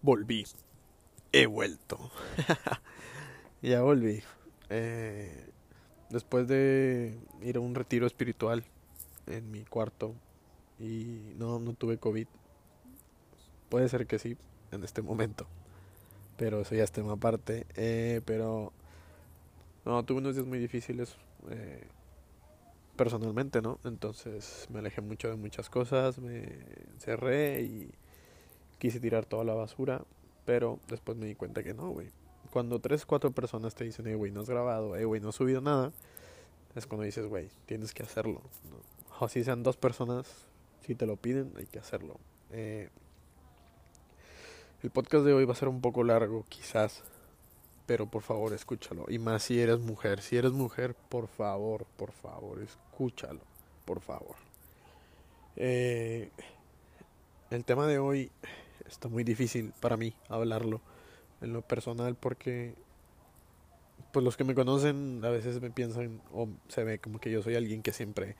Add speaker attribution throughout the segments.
Speaker 1: Volví. He vuelto. ya volví. Eh, después de ir a un retiro espiritual en mi cuarto y no, no tuve COVID. Puede ser que sí, en este momento. Pero eso ya es tema aparte. Eh, pero no, tuve unos días muy difíciles eh, personalmente, ¿no? Entonces me alejé mucho de muchas cosas, me cerré y quise tirar toda la basura. Pero después me di cuenta que no, güey. Cuando tres, cuatro personas te dicen, eh, güey, no has grabado, eh, güey, no has subido nada, es cuando dices, güey, tienes que hacerlo. O si sean dos personas, si te lo piden, hay que hacerlo. Eh, el podcast de hoy va a ser un poco largo, quizás, pero por favor escúchalo. Y más si eres mujer. Si eres mujer, por favor, por favor, escúchalo, por favor. Eh, el tema de hoy está muy difícil para mí hablarlo en lo personal porque pues los que me conocen a veces me piensan o se ve como que yo soy alguien que siempre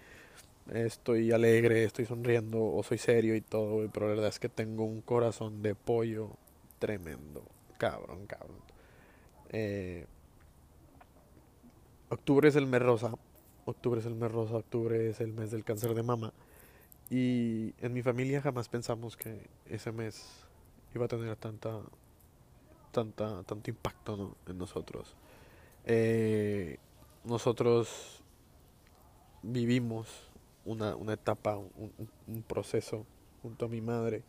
Speaker 1: estoy alegre, estoy sonriendo o soy serio y todo, pero la verdad es que tengo un corazón de pollo tremendo, cabrón, cabrón. Eh, octubre es el mes rosa, octubre es el mes rosa, octubre es el mes del cáncer de mama y en mi familia jamás pensamos que ese mes iba a tener tanta, tanta, tanto impacto en nosotros. Eh, nosotros vivimos una, una etapa, un, proceso junto a mi madre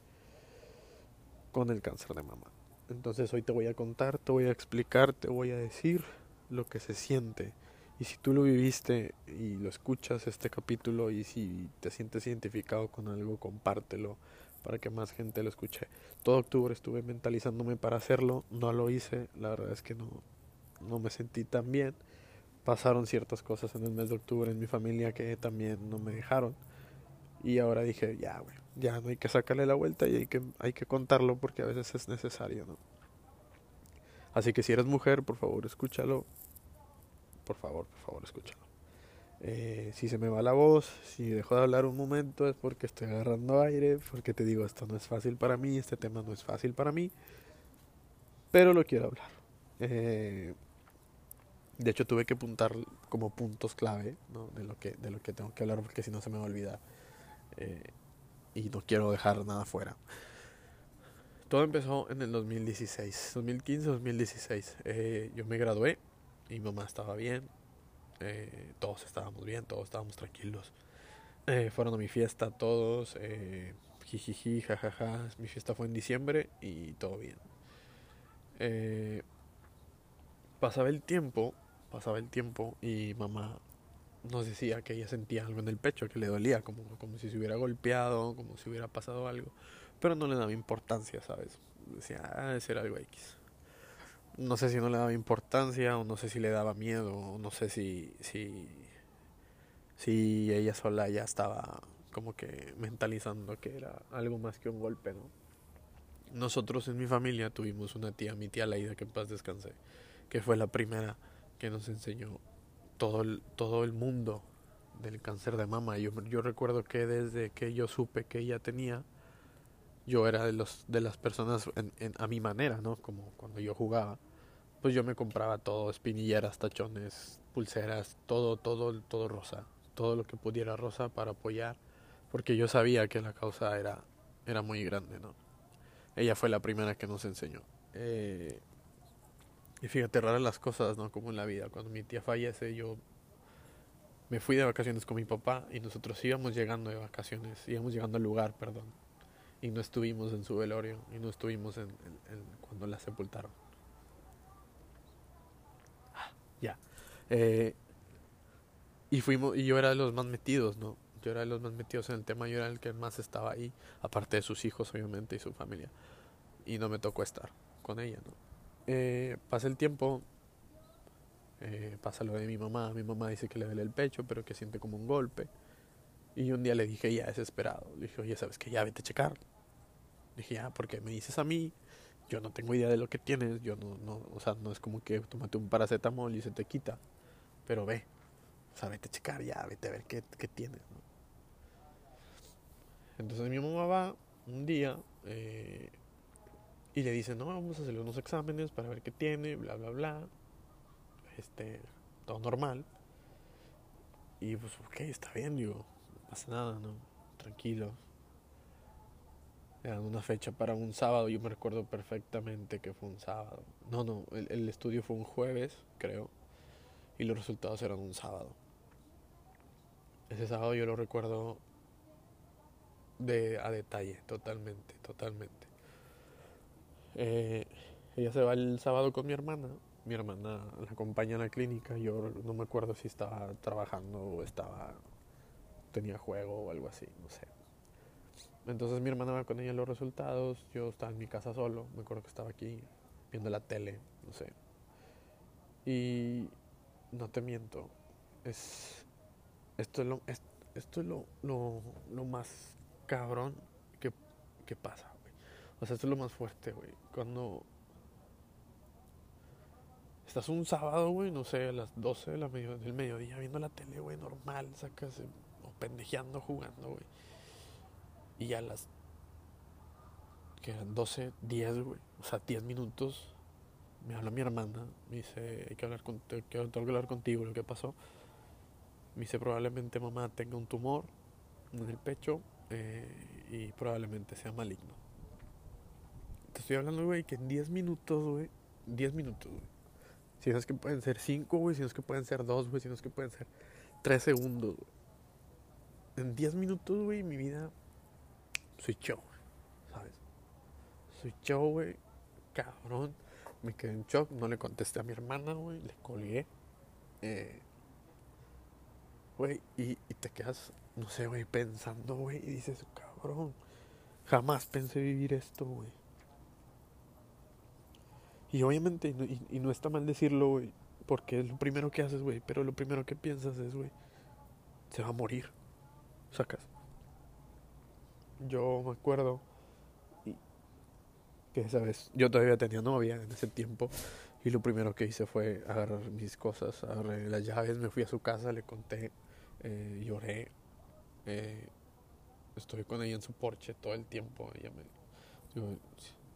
Speaker 1: con el cáncer de mama. Entonces hoy te voy a contar, te voy a explicar, te voy a decir lo que se siente. Y si tú lo viviste y lo escuchas este capítulo y si te sientes identificado con algo, compártelo para que más gente lo escuche. Todo octubre estuve mentalizándome para hacerlo, no lo hice, la verdad es que no, no me sentí tan bien pasaron ciertas cosas en el mes de octubre en mi familia que también no me dejaron. Y ahora dije, ya, güey, ya no hay que sacarle la vuelta y hay que, hay que contarlo porque a veces es necesario, ¿no? Así que si eres mujer, por favor, escúchalo. Por favor, por favor, escúchalo. Eh, si se me va la voz, si dejo de hablar un momento es porque estoy agarrando aire, porque te digo, esto no es fácil para mí, este tema no es fácil para mí, pero lo quiero hablar. Eh, de hecho, tuve que apuntar como puntos clave ¿no? de, lo que, de lo que tengo que hablar porque si no se me va a olvidar. Eh, y no quiero dejar nada fuera. Todo empezó en el 2016, 2015-2016. Eh, yo me gradué, mi mamá estaba bien, eh, todos estábamos bien, todos estábamos tranquilos. Eh, fueron a mi fiesta todos, eh, jijiji, jajaja. Mi fiesta fue en diciembre y todo bien. Pasaba el tiempo pasaba el tiempo y mamá nos decía que ella sentía algo en el pecho, que le dolía, como, como si se hubiera golpeado, como si hubiera pasado algo, pero no le daba importancia, ¿sabes? Decía, ah, ser algo X. No sé si no le daba importancia, o no sé si le daba miedo, o no sé si, si, si ella sola ya estaba como que mentalizando que era algo más que un golpe, ¿no? Nosotros en mi familia tuvimos una tía, mi tía Laida, que en paz descansé, que fue la primera que nos enseñó todo el, todo el mundo del cáncer de mama. Yo, yo recuerdo que desde que yo supe que ella tenía, yo era de, los, de las personas a mi manera, ¿no? Como cuando yo jugaba, pues yo me compraba todo, espinilleras, tachones, pulseras, todo, todo, todo rosa, todo lo que pudiera rosa para apoyar, porque yo sabía que la causa era, era muy grande, ¿no? Ella fue la primera que nos enseñó. Eh, y fíjate, raras las cosas, ¿no? Como en la vida. Cuando mi tía fallece, yo me fui de vacaciones con mi papá y nosotros íbamos llegando de vacaciones, íbamos llegando al lugar, perdón. Y no estuvimos en su velorio y no estuvimos en, cuando la sepultaron. Ah, ya. Eh, y fuimos, y yo era de los más metidos, ¿no? Yo era de los más metidos en el tema, yo era el que más estaba ahí, aparte de sus hijos, obviamente, y su familia. Y no me tocó estar con ella, ¿no? Eh, pasa el tiempo, eh, pasa lo de mi mamá. Mi mamá dice que le duele el pecho, pero que siente como un golpe. Y un día le dije, ya desesperado, le dije, oye, ¿sabes que Ya vete a checar. Le dije, ya, porque me dices a mí, yo no tengo idea de lo que tienes, yo no, no, o sea, no es como que tómate un paracetamol y se te quita, pero ve. O sea, vete a checar ya, vete a ver qué, qué tienes. Entonces mi mamá va un día eh, y le dice, no, vamos a hacerle unos exámenes para ver qué tiene, bla, bla, bla. Este, todo normal. Y pues, ok, está bien, digo, no pasa nada, ¿no? Tranquilo. Era una fecha para un sábado, yo me recuerdo perfectamente que fue un sábado. No, no, el, el estudio fue un jueves, creo, y los resultados eran un sábado. Ese sábado yo lo recuerdo de, a detalle, totalmente, totalmente. Eh, ella se va el sábado con mi hermana. Mi hermana la acompaña a la clínica. Yo no me acuerdo si estaba trabajando o estaba. tenía juego o algo así, no sé. Entonces mi hermana va con ella los resultados. Yo estaba en mi casa solo. Me acuerdo que estaba aquí viendo la tele, no sé. Y no te miento. Es. Esto es lo, es, esto es lo, lo, lo más cabrón que, que pasa. O sea, esto es lo más fuerte, güey. Cuando estás un sábado, güey, no sé, a las 12 de la medio, del mediodía viendo la tele, güey, normal, sacas, o pendejeando, jugando, güey. Y a las que eran 12, 10, güey, o sea, 10 minutos, me habla mi hermana, me dice, hay que hablar con, tengo que hablar contigo, lo que pasó. Me dice, probablemente mamá tenga un tumor en el pecho, eh, y probablemente sea maligno. Estoy hablando, güey, que en 10 minutos, güey, 10 minutos, güey. Si no es que pueden ser 5, güey, si no es que pueden ser 2, güey, si no es que pueden ser 3 segundos, güey. En 10 minutos, güey, mi vida switchó, ¿sabes? Switchó, güey, cabrón. Me quedé en shock, no le contesté a mi hermana, güey, le colgué. Eh, güey, y, y te quedas no sé, güey, pensando, güey, y dices, cabrón, jamás pensé vivir esto, güey. Y obviamente, y, no está mal decirlo, güey, porque es lo primero que haces, güey, pero lo primero que piensas es, güey, se va a morir, sacas. Yo me acuerdo y, que, ¿sabes? Yo todavía tenía novia en ese tiempo y lo primero que hice fue agarrar mis cosas, agarré las llaves, me fui a su casa, le conté, eh, lloré, eh, estoy con ella en su porche todo el tiempo. Ella me, yo,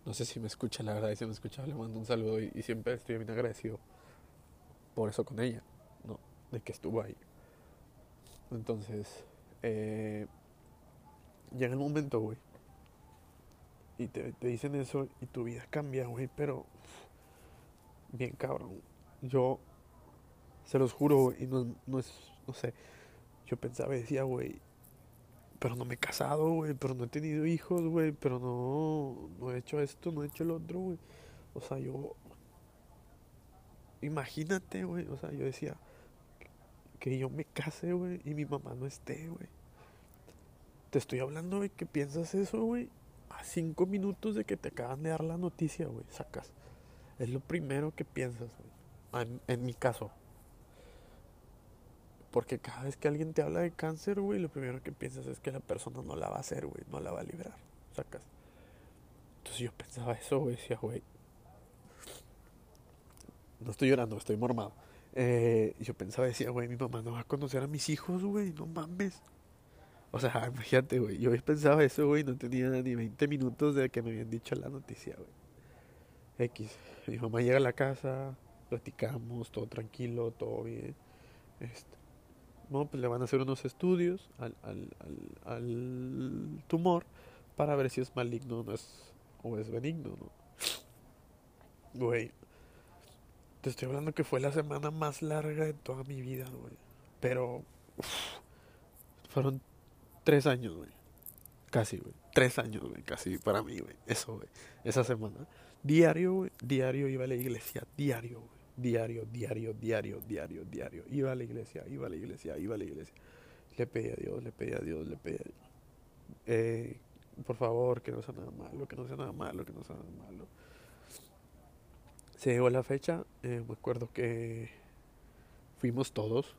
Speaker 1: no sé si me escucha, la verdad, si me escucha, le mando un saludo y, y, siempre estoy bien agradecido por eso con ella, ¿no? De que estuvo ahí. Entonces, eh, llega el momento, güey. Y te, te, dicen eso y tu vida cambia, güey, pero bien cabrón. Yo se los juro, y no, no es, no sé, yo pensaba y decía, güey, pero no me he casado, güey, pero no he tenido hijos, güey, pero no, no he hecho esto, no he hecho lo otro, güey. O sea, yo, imagínate, güey, o sea, yo decía que yo me case, güey, y mi mamá no esté, güey. Te estoy hablando, güey, que piensas eso, güey, a cinco minutos de que te acaban de dar la noticia, güey, sacas. Es lo primero que piensas, güey. En, en mi caso, porque cada vez que alguien te habla de cáncer, güey, lo primero que piensas es que la persona no la va a hacer, güey, no la va a librar, sacas. Entonces yo pensaba eso, güey, decía, güey. No estoy llorando, estoy mormado. Eh, yo pensaba, decía, güey, mi mamá no va a conocer a mis hijos, güey, no mames. O sea, imagínate, güey, yo pensaba eso, güey, no tenía ni 20 minutos de que me habían dicho la noticia, güey. X. Mi mamá llega a la casa, platicamos, todo tranquilo, todo bien. Este, no, pues le van a hacer unos estudios al, al, al, tumor para ver si es maligno no es, o es benigno, ¿no? Güey, te estoy hablando que fue la semana más larga de toda mi vida, güey. Pero fueron tres años, güey. Casi, güey. Tres años, güey. Casi para mí, güey. Eso, güey. Esa semana. Diario, güey. Diario iba a la iglesia. Diario, güey diario, diario, diario, diario, diario. Iba a la iglesia, iba a la iglesia, iba a la iglesia. Le pedí a Dios, le pedí a Dios, le pedí a Dios. Eh, por favor, que no sea nada malo, que no sea nada malo, que no sea nada malo. Se llegó la fecha, eh, me acuerdo que fuimos todos,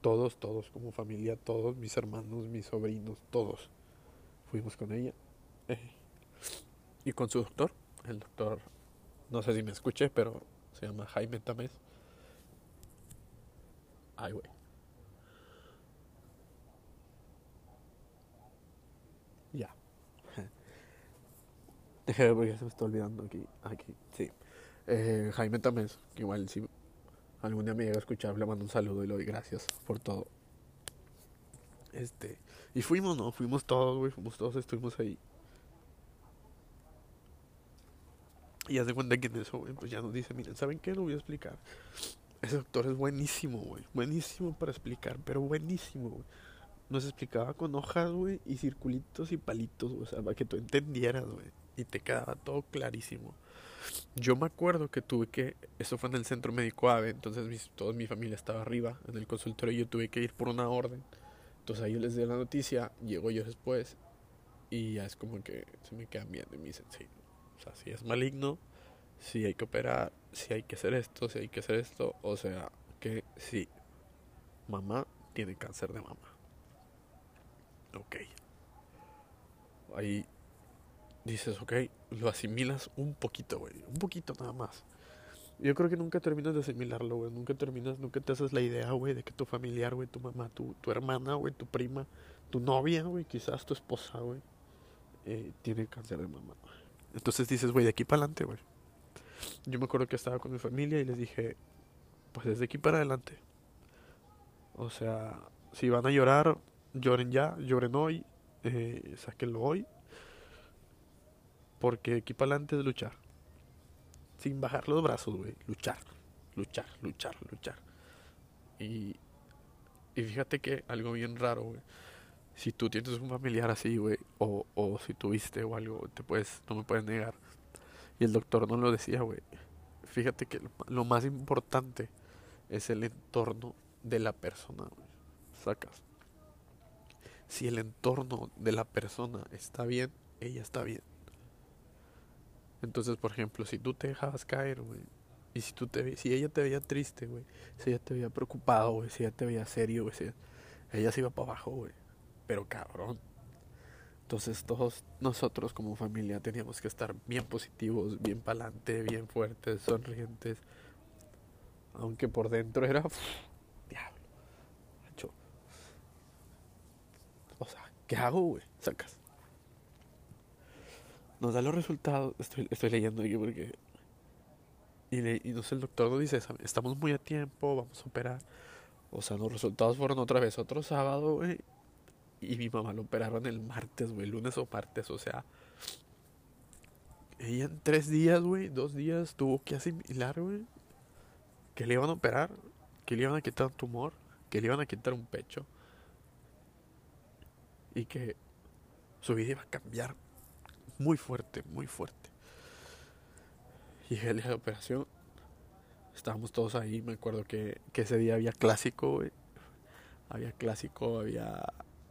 Speaker 1: todos, todos, como familia, todos, mis hermanos, mis sobrinos, todos. Fuimos con ella. Eh, y con su doctor, el doctor, no sé si me escuché, pero se llama Jaime Tamés. Ay, güey. Ya. Déjame ver porque se me está olvidando aquí. Aquí, sí. Eh, Jaime Tamés, que igual si algún día me llega a escuchar, le mando un saludo y le doy gracias por todo. Este, y fuimos, ¿no? Fuimos todos, güey, fuimos todos, estuvimos ahí. Y haz de cuenta que en eso, pues ya nos dice, miren, ¿saben qué? Lo voy a explicar. Ese doctor es buenísimo, güey. Buenísimo para explicar, pero buenísimo, güey. Nos explicaba con hojas, güey, y circulitos y palitos, o sea, para que tú entendieras, güey. Y te quedaba todo clarísimo. Yo me acuerdo que tuve que, eso fue en el centro médico AVE, entonces toda mi familia estaba arriba en el consultorio y yo tuve que ir por una orden. Entonces ahí yo les di la noticia, llego yo después y ya es como que se me quedan viendo y me dicen, sí, o sea, si es maligno, si hay que operar, si hay que hacer esto, si hay que hacer esto, o sea, que sí, mamá tiene cáncer de mama. Ok. Ahí dices, ok, lo asimilas un poquito, güey, un poquito nada más. Yo creo que nunca terminas de asimilarlo, güey. Nunca terminas, nunca te haces la idea, güey, de que tu familiar, güey, tu mamá, tu, tu hermana, güey, tu prima, tu novia, güey, quizás tu esposa, güey, eh, tiene cáncer de mama. Entonces dices, güey, de aquí para adelante, güey. Yo me acuerdo que estaba con mi familia y les dije, pues desde aquí para adelante. O sea, si van a llorar, lloren ya, lloren hoy, eh, sáquenlo hoy. Porque aquí para adelante es luchar. Sin bajar los brazos, güey. Luchar, luchar, luchar, luchar. Y, y fíjate que algo bien raro, güey. Si tú tienes un familiar así, güey, o, o si tuviste o algo, te puedes, no me puedes negar y el doctor no lo decía, güey. Fíjate que lo, más importante es el entorno de la persona, güey. Sacas. Si el entorno de la persona está bien, ella está bien. Entonces, por ejemplo, si tú te dejabas caer, güey, y si tú te si ella te veía triste, güey, si ella te veía preocupado, güey, si ella te veía serio, güey, si ella se iba para abajo, güey. Pero cabrón, entonces todos nosotros como familia teníamos que estar bien positivos, bien pa'lante, bien fuertes, sonrientes. Aunque por dentro era... diablo. Macho. O sea, ¿qué hago, güey? Sacas. Nos da los resultados. Estoy, leyendo aquí porque... Y, le, y no sé, el doctor nos dice, estamos muy a tiempo, vamos a operar. O sea, los resultados fueron otra vez otro sábado, güey. Y mi mamá lo operaron el martes, güey, lunes o martes, o sea. Ella en tres días, güey, dos días tuvo que asimilar, güey, que le iban a operar, que le iban a quitar un tumor, que le iban a quitar un pecho. Y que su vida iba a cambiar muy fuerte, muy fuerte. Y el día de operación, estábamos todos ahí. Me acuerdo que, que ese día había clásico, güey. Había clásico, había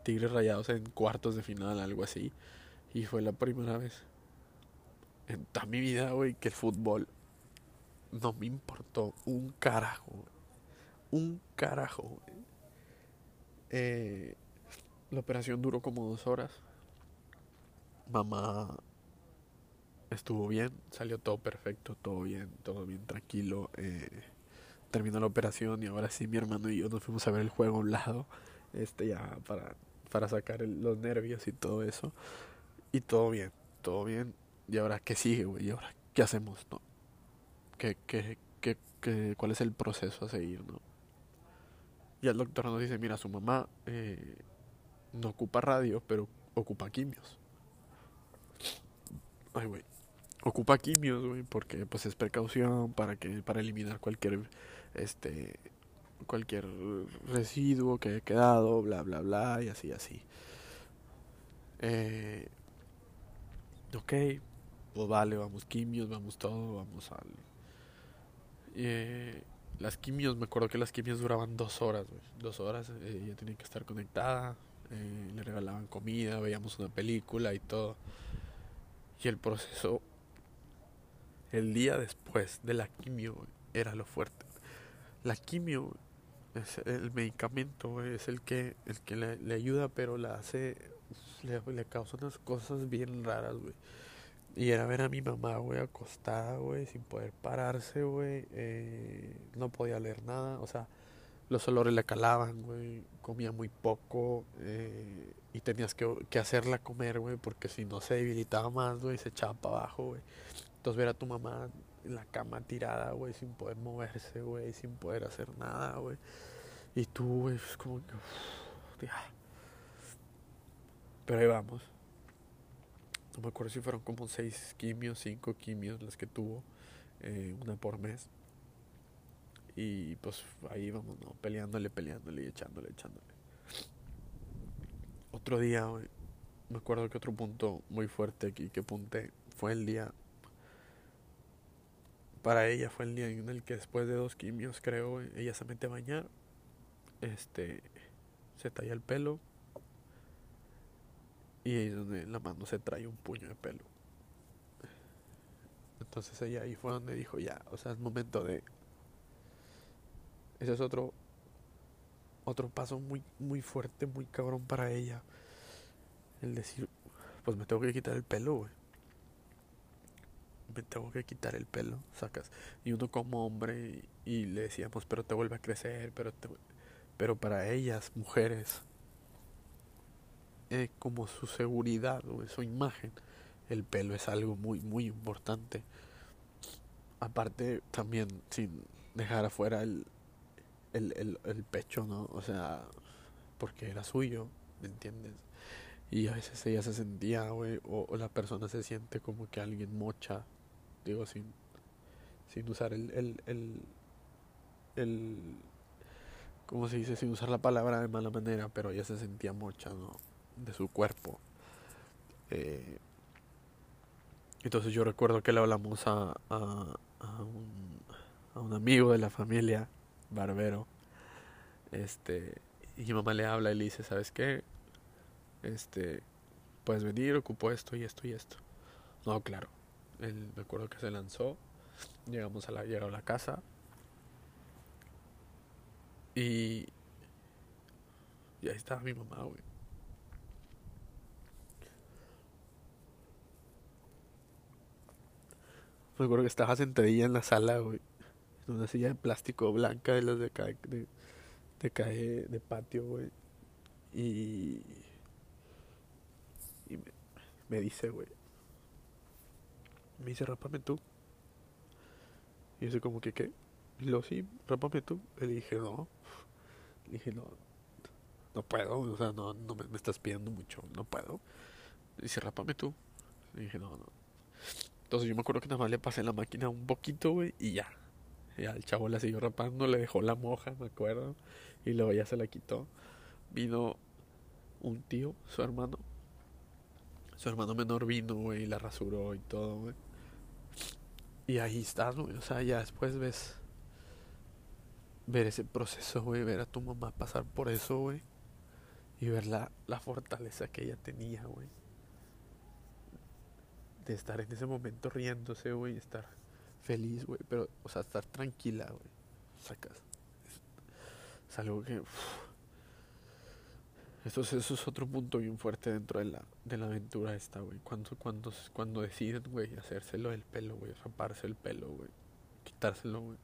Speaker 1: Tigres Rayados en cuartos de final, algo así. Y fue la primera vez en toda mi vida, güey, que el fútbol no me importó un carajo. Un carajo, eh, la operación duró como dos horas. Mamá estuvo bien, salió todo perfecto, todo bien, todo bien tranquilo. Eh, terminó la operación y ahora sí mi hermano y yo nos fuimos a ver el juego a un lado, este ya para para sacar los nervios y todo eso. Y todo bien, todo bien. ¿Y ahora qué sigue, güey? ¿Y ahora qué hacemos, no? ¿Qué, qué, qué, qué, cuál es el proceso a seguir, no? Y el doctor nos dice, mira, su mamá eh, no ocupa radio, pero ocupa quimios. Ay, güey. Ocupa quimios, güey, porque pues es precaución para que para eliminar cualquier este cualquier residuo que haya quedado, bla, bla, bla, y así, así. Eh, ok, pues vale, vamos quimios, vamos todo, vamos al... Eh, las quimios, me acuerdo que las quimios duraban dos horas, dos horas, eh, ella tenía que estar conectada, eh, le regalaban comida, veíamos una película y todo. Y el proceso, el día después de la quimio, era lo fuerte. La quimio es el medicamento es el que el que le, ayuda pero la hace le, le, causa unas cosas bien raras güey y era ver a mi mamá güey acostada güey sin poder pararse güey eh, no podía leer nada o sea los olores le calaban güey comía muy poco eh, y tenías que, que hacerla comer, güey, porque si no se debilitaba más, güey, se echaba para abajo, güey. Entonces ver a tu mamá la cama tirada, güey, sin poder moverse, güey, sin poder hacer nada, güey. Y tú, güey, es como que... Pero ahí vamos. No me acuerdo si fueron como seis quimios, cinco quimios las que tuvo, eh, una por mes. Y pues ahí vamos, ¿no? Peleándole, peleándole y echándole, echándole. Otro día, güey, me acuerdo que otro punto muy fuerte aquí que apunté fue el día. Para ella fue el día en el que después de dos quimios, creo, ella se mete a bañar. Este. Se talla el pelo. Y ahí es donde la mano se trae un puño de pelo. Entonces ella ahí fue donde dijo, ya, o sea, es momento de... Ese es otro otro paso muy muy fuerte, muy cabrón para ella. El decir, pues me tengo que quitar el pelo, güey. Me tengo que quitar el pelo, sacas. Y uno como hombre y, le decíamos, pero te vuelve a crecer, pero pero para ellas, mujeres, eh, como su seguridad o su imagen, el pelo es algo muy, muy importante. Aparte, también sin dejar afuera el, el, el, pecho, ¿no? O sea, porque era suyo, ¿me entiendes? Y a veces ella se sentía, güey, o, la persona se siente como que alguien mocha, digo, sin, sin usar el, el, el, el, ¿cómo se dice? Sin usar la palabra de mala manera, pero ella se sentía mocha. De su cuerpo. Eh, entonces yo recuerdo que le hablamos a, a, a, un, a un amigo de la familia barbero. Este, y mi mamá le habla y le dice, ¿sabes qué? Este, puedes venir, ocupo esto y esto y esto. No, claro. Me acuerdo que se lanzó. Llegamos a la, llegó a la casa. Y, y ahí estaba mi mamá, güey. Me acuerdo que estaba sentadilla en la sala, güey en una silla de plástico blanca de las de acá, de, de, de patio, güey. Y, y me, dice, güey, me dice, rápame tú. Y yo como que, ¿qué? Y lo sí, rápame tú. Y le dije, no. Le dije, no, no puedo, o sea, no, no me, me estás pidiendo mucho, no puedo. Y dice, rápame tú. Le dije, no, no. Entonces yo me acuerdo que nada más le pasé la máquina un poquito, güey, y ya. Y al chavo la siguió rapando, le dejó la moja, me acuerdo. Y luego ya se la quitó. Vino un tío, su hermano. Su hermano menor vino, güey, y la rasuró y todo, güey. Y ahí estás, güey. O sea, ya después ves. Ver ese proceso, güey. Ver a tu mamá pasar por eso, güey. Y ver la, fortaleza que ella tenía, güey. De estar en ese momento riéndose, güey. Estar feliz, güey, pero, o sea, estar tranquila, güey. Sacas. Es, algo que. Eso, es otro punto bien fuerte dentro de la, de la aventura esta, güey. Cuando, cuando, cuando deciden, güey, hacérselo el pelo, güey, raparse el pelo, güey. Quitárselo, güey.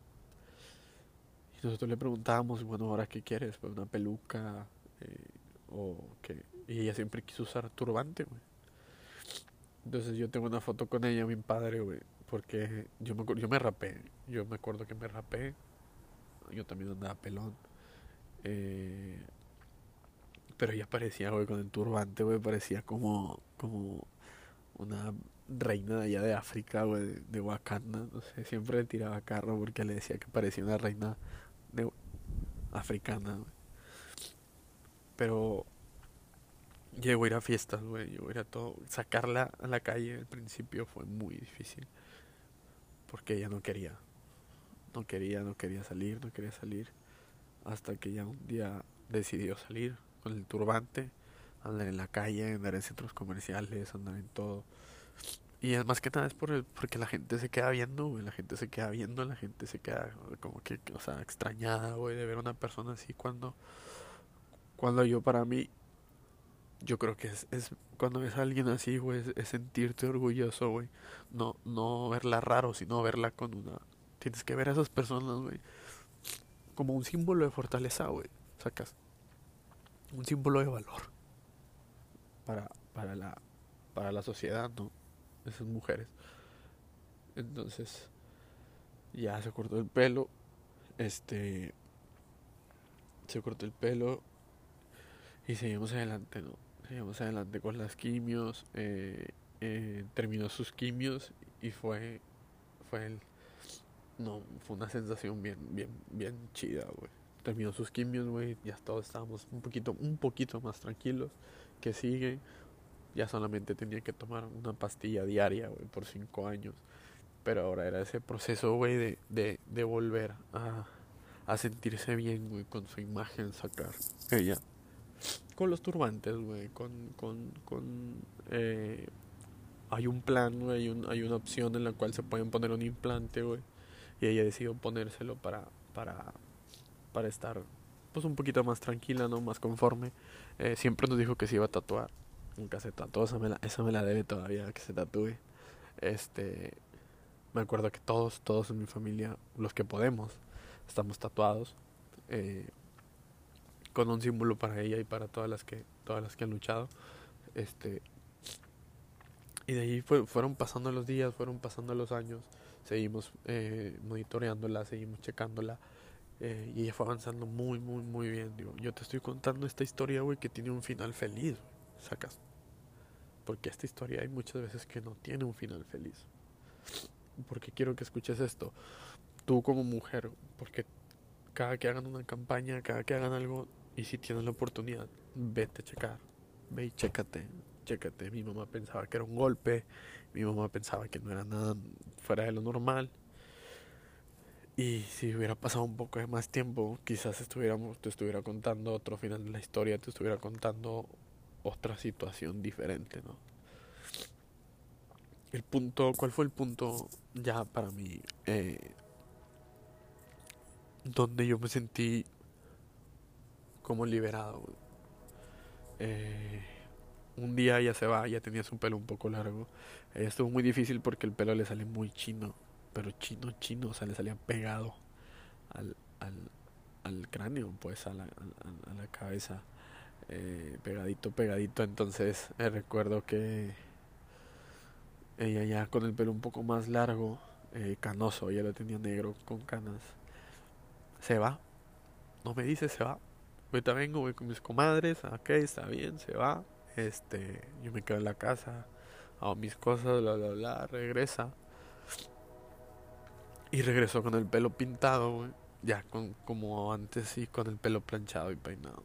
Speaker 1: Y nosotros le preguntábamos, bueno, ahora qué quieres, pues una peluca, eh, o qué. Y ella siempre quiso usar turbante, güey. Entonces yo tengo una foto con ella, mi padre, güey, porque yo me, yo me rapé. Yo me acuerdo que me rapé. Yo también andaba pelón. Eh, pero ella parecía, güey, con el turbante, güey, parecía como, como una reina de allá de África, güey, de, Wakanda. No sé, siempre le tiraba carro porque le decía que parecía una reina de africana. Pero llegó a ir a fiestas, güey, llegó a ir a todo. Sacarla a la calle al principio fue muy difícil porque ella no quería. No quería, no quería salir, no quería salir. Hasta que ya un día decidió salir con el turbante, andar en la calle, andar en centros comerciales, andar en todo. Y es más que nada es por el, porque la gente se queda viendo, la gente se queda viendo, la gente se queda como que, o sea, extrañada, güey, de ver a una persona así cuando, cuando yo para mí yo creo que es, es cuando ves a alguien así, güey, es, sentirte orgulloso, güey. No, no verla raro, sino verla con una... Tienes que ver a esas personas, güey, como un símbolo de fortaleza, güey. Sacas. Un símbolo de valor. para, para, la, para la sociedad, ¿no? Esas mujeres. Entonces, ya se cortó el pelo, este, se cortó el pelo y seguimos adelante, ¿no? Seguimos adelante con las quimios, eh, eh, terminó sus quimios y fue, fue el, no, fue una sensación bien, bien, bien chida, güey. Terminó sus quimios, güey, ya todos estábamos un poquito, un poquito más tranquilos, que sigue, ya solamente tenía que tomar una pastilla diaria, güey, por cinco años. Pero ahora era ese proceso, güey, de, de, de volver a, a sentirse bien, güey, con su imagen, sacar ella. Con los turbantes, güey, con, con, con eh, hay un plan, güey, hay, un, hay una opción en la cual se pueden poner un implante, güey. Y ella decidió ponérselo para, para, para estar, pues, un poquito más tranquila, ¿no? Más conforme. Eh, siempre nos dijo que se iba a tatuar. Nunca se tatuó, esa me la, esa me la debe todavía, que se tatúe. Este, me acuerdo que todos, todos en mi familia, los que podemos, estamos tatuados. Eh, con un símbolo para ella y para todas las que, todas las que han luchado. Este, y de ahí fue, fueron pasando los días, fueron pasando los años, seguimos eh, monitoreándola, seguimos checándola. Eh, y ella fue avanzando muy, muy, muy bien. Digo, yo te estoy contando esta historia, güey, que tiene un final feliz, sacas. Porque esta historia hay muchas veces que no tiene un final feliz. Porque quiero que escuches esto. Tú como mujer, porque cada que hagan una campaña, cada que hagan algo, y si tienes la oportunidad, vete a checar. Ve y chécate, chécate. Mi mamá pensaba que era un golpe, mi mamá pensaba que no era nada fuera de lo normal. Y si hubiera pasado un poco de más tiempo, quizás estuviéramos, te estuviera contando otro final de la historia, te estuviera contando otra situación diferente, ¿no? El punto, ¿cuál fue el punto ya para mí? Eh, donde yo me sentí como liberado. Eh, un día ella se va, ya tenía su pelo un poco largo. Ella estuvo muy difícil porque el pelo le sale muy chino, pero chino, chino, o sea, le salía pegado al, al, al cráneo, pues a la, a, la cabeza, eh, pegadito, pegadito. Entonces recuerdo que ella ya con el pelo un poco más largo, eh, canoso, ella lo tenía negro con canas, se va, no me dice, se va. Ahorita vengo, voy con mis comadres, ok, está bien, se va. Este, yo me quedo en la casa, hago mis cosas, bla, bla, bla, regresa. Y regresó con el pelo pintado, güey. Ya con, como antes, y con el pelo planchado y peinado.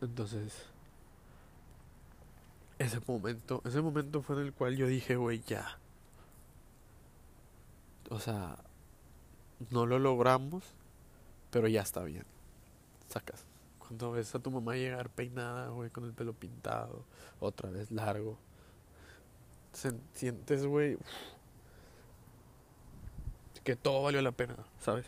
Speaker 1: Entonces, ese momento, ese momento fue en el cual yo dije, güey, ya. O sea, no lo logramos, pero ya está bien. Sacas. Cuando ves a tu mamá llegar peinada, güey, con el pelo pintado, otra vez largo, sientes, güey, que todo valió la pena, ¿sabes?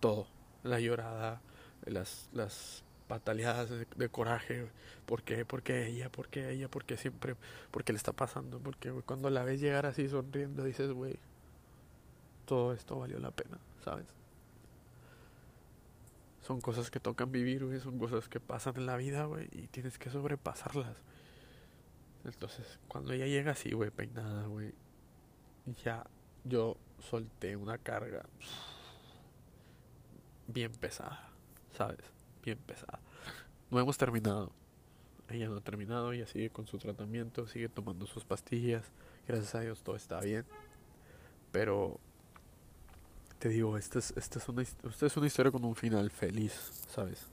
Speaker 1: Todo. La llorada, las, las pataleadas de, coraje. ¿Por qué? Porque ella, porque ella, porque siempre, porque le está pasando. Porque cuando la ves llegar así sonriendo, dices, güey, todo esto valió la pena, ¿sabes? Son cosas que tocan vivir, güey. Son cosas que pasan en la vida, güey. Y tienes que sobrepasarlas. Entonces, cuando ella llega así, güey, peinada, güey. Ya yo solté una carga bien pesada, ¿sabes? Bien pesada. No hemos terminado. Ella no ha terminado, ella sigue con su tratamiento, sigue tomando sus pastillas. Gracias a Dios todo está bien. Pero te digo, esta es, esta es, una, esta es una historia con un final feliz, ¿sabes?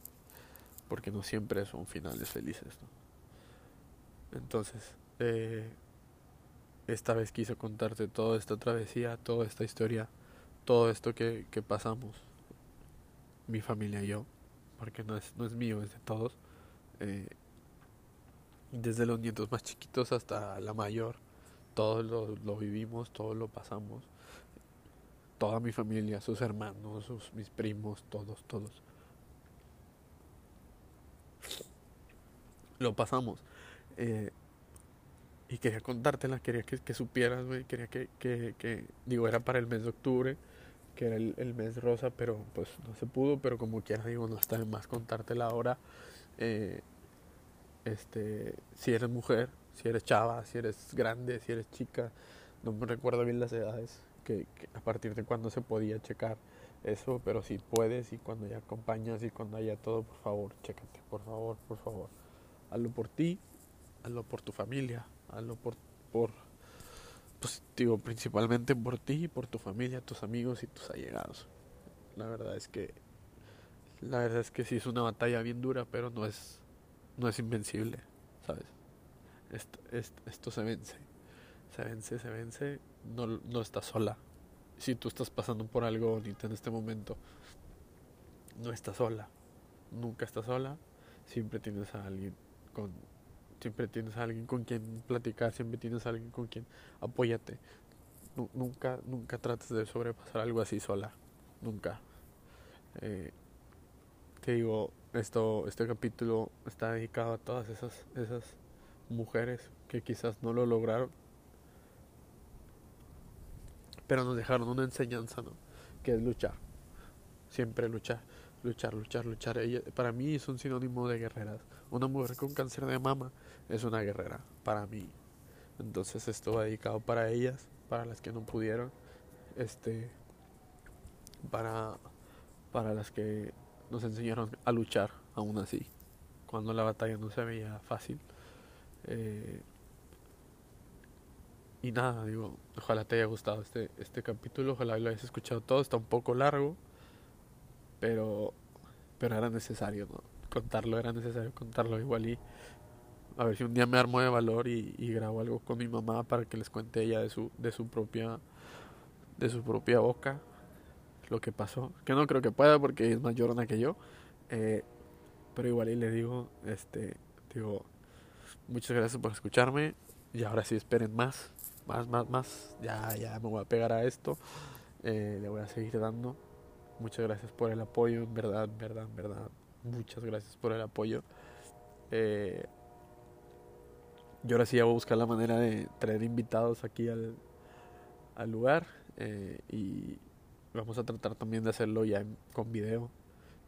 Speaker 1: Porque no siempre son finales felices, ¿no? Entonces, eh, esta vez quise contarte toda esta travesía, toda esta historia, todo esto que, que pasamos, mi familia y yo, porque no es, no es mío, es de todos. Eh, desde los nietos más chiquitos hasta la mayor, todos lo, lo vivimos, todos lo pasamos toda mi familia, sus hermanos, sus, mis primos, todos, todos. Lo pasamos. Eh, y quería contártela, quería que, supieras, güey, quería que, que, que, digo, era para el mes de octubre, que era el, el, mes rosa, pero pues no se pudo, pero como quiera, digo, no está de más contártela ahora. Eh, este, si eres mujer, si eres chava, si eres grande, si eres chica, no me recuerdo bien las edades, que, a partir de cuándo se podía checar eso, pero si puedes y cuando ya acompañas y cuando haya todo, por favor, chécate, por favor, por favor. Hazlo por ti, hazlo por tu familia, hazlo por, por pues, digo, principalmente por ti, por tu familia, tus amigos y tus allegados. La verdad es que la verdad es que sí es una batalla bien dura, pero no es no es invencible, ¿sabes? Esto, esto, se vence. Se vence, se vence, no, no estás sola. Si tú estás pasando por algo bonito en este momento, no estás sola. Nunca estás sola. Siempre tienes a alguien con siempre tienes a alguien con quien platicar, siempre tienes a alguien con quien apóyate. nunca, nunca trates de sobrepasar algo así sola. Nunca. Eh, te digo, esto, este capítulo está dedicado a todas esas, esas mujeres que quizás no lo lograron, pero nos dejaron una enseñanza, ¿no? Que es luchar, siempre luchar, luchar, luchar, luchar. para mí es un sinónimo de guerreras. Una mujer con cáncer de mama es una guerrera, para mí. Entonces esto va dedicado para ellas, para las que no pudieron, este, para, para las que nos enseñaron a luchar aún así, cuando la batalla no se veía fácil. Eh, y nada, digo, ojalá te haya gustado este, este capítulo, ojalá lo hayas escuchado todo, está un poco largo, pero, pero era necesario, ¿no? Contarlo, era necesario contarlo igual y a ver si un día me armo de valor y, y grabo algo con mi mamá para que les cuente ella de su, de su propia de su propia boca lo que pasó. Que no creo que pueda porque es más llorona que yo. Eh, pero igual y le digo, este, digo, muchas gracias por escucharme. Y ahora sí esperen más, más, más, más. Ya, ya me voy a pegar a esto. Eh, le voy a seguir dando. Muchas gracias por el apoyo, verdad, verdad, verdad. Muchas gracias por el apoyo. Eh, yo ahora sí ya voy a buscar la manera de traer invitados aquí al, al lugar. y, Vamos a tratar también de hacerlo ya con video.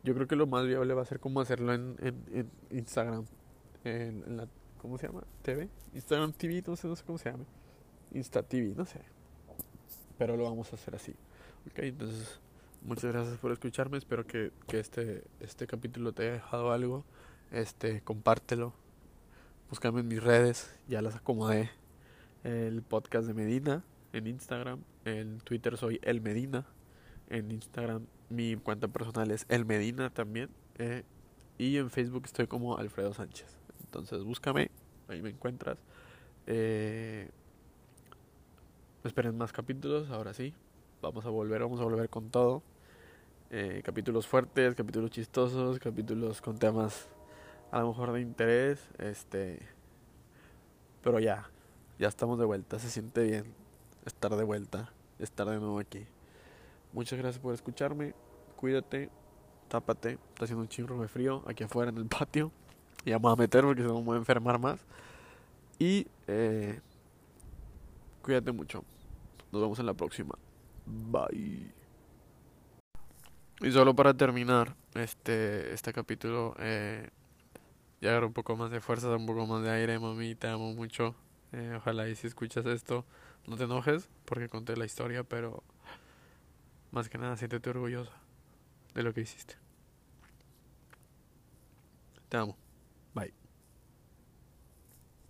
Speaker 1: Yo creo que lo más viable va a ser como hacerlo en, en, Instagram. En, la, ¿Cómo se llama? ¿TV? Instagram TV, no sé, no sé cómo se llama. Insta TV, no sé. Pero lo vamos a hacer así. Ok, entonces muchas gracias por escucharme. Espero que, que este, este capítulo te haya dejado algo. Este, compártelo. Búscame en mis redes, ya las acomodé. El podcast de Medina en Instagram. En Twitter soy El Medina en Instagram mi cuenta personal es El Medina también. Eh, y en Facebook estoy como Alfredo Sánchez. Entonces búscame, ahí me encuentras. Eh, esperen más capítulos, ahora sí. Vamos a volver, vamos a volver con todo. Eh, capítulos fuertes, capítulos chistosos, capítulos con temas a lo mejor de interés. Este, pero ya, ya estamos de vuelta. Se siente bien estar de vuelta, estar de nuevo aquí. Muchas gracias por escucharme. Cuídate, tápate. Está haciendo un chingo de frío aquí afuera en el patio. Y vamos a meter porque se me voy a enfermar más. Y eh, cuídate mucho. Nos vemos en la próxima. Bye. Y solo para terminar este, este capítulo, eh, ya un poco más de fuerza, un poco más de aire, mami, te amo mucho. Eh, ojalá y si escuchas esto, no te enojes porque conté la historia, pero más que nada, siéntete orgullosa de lo que hiciste. Te amo.